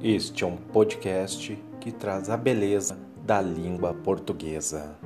Este é um podcast que traz a beleza da língua portuguesa.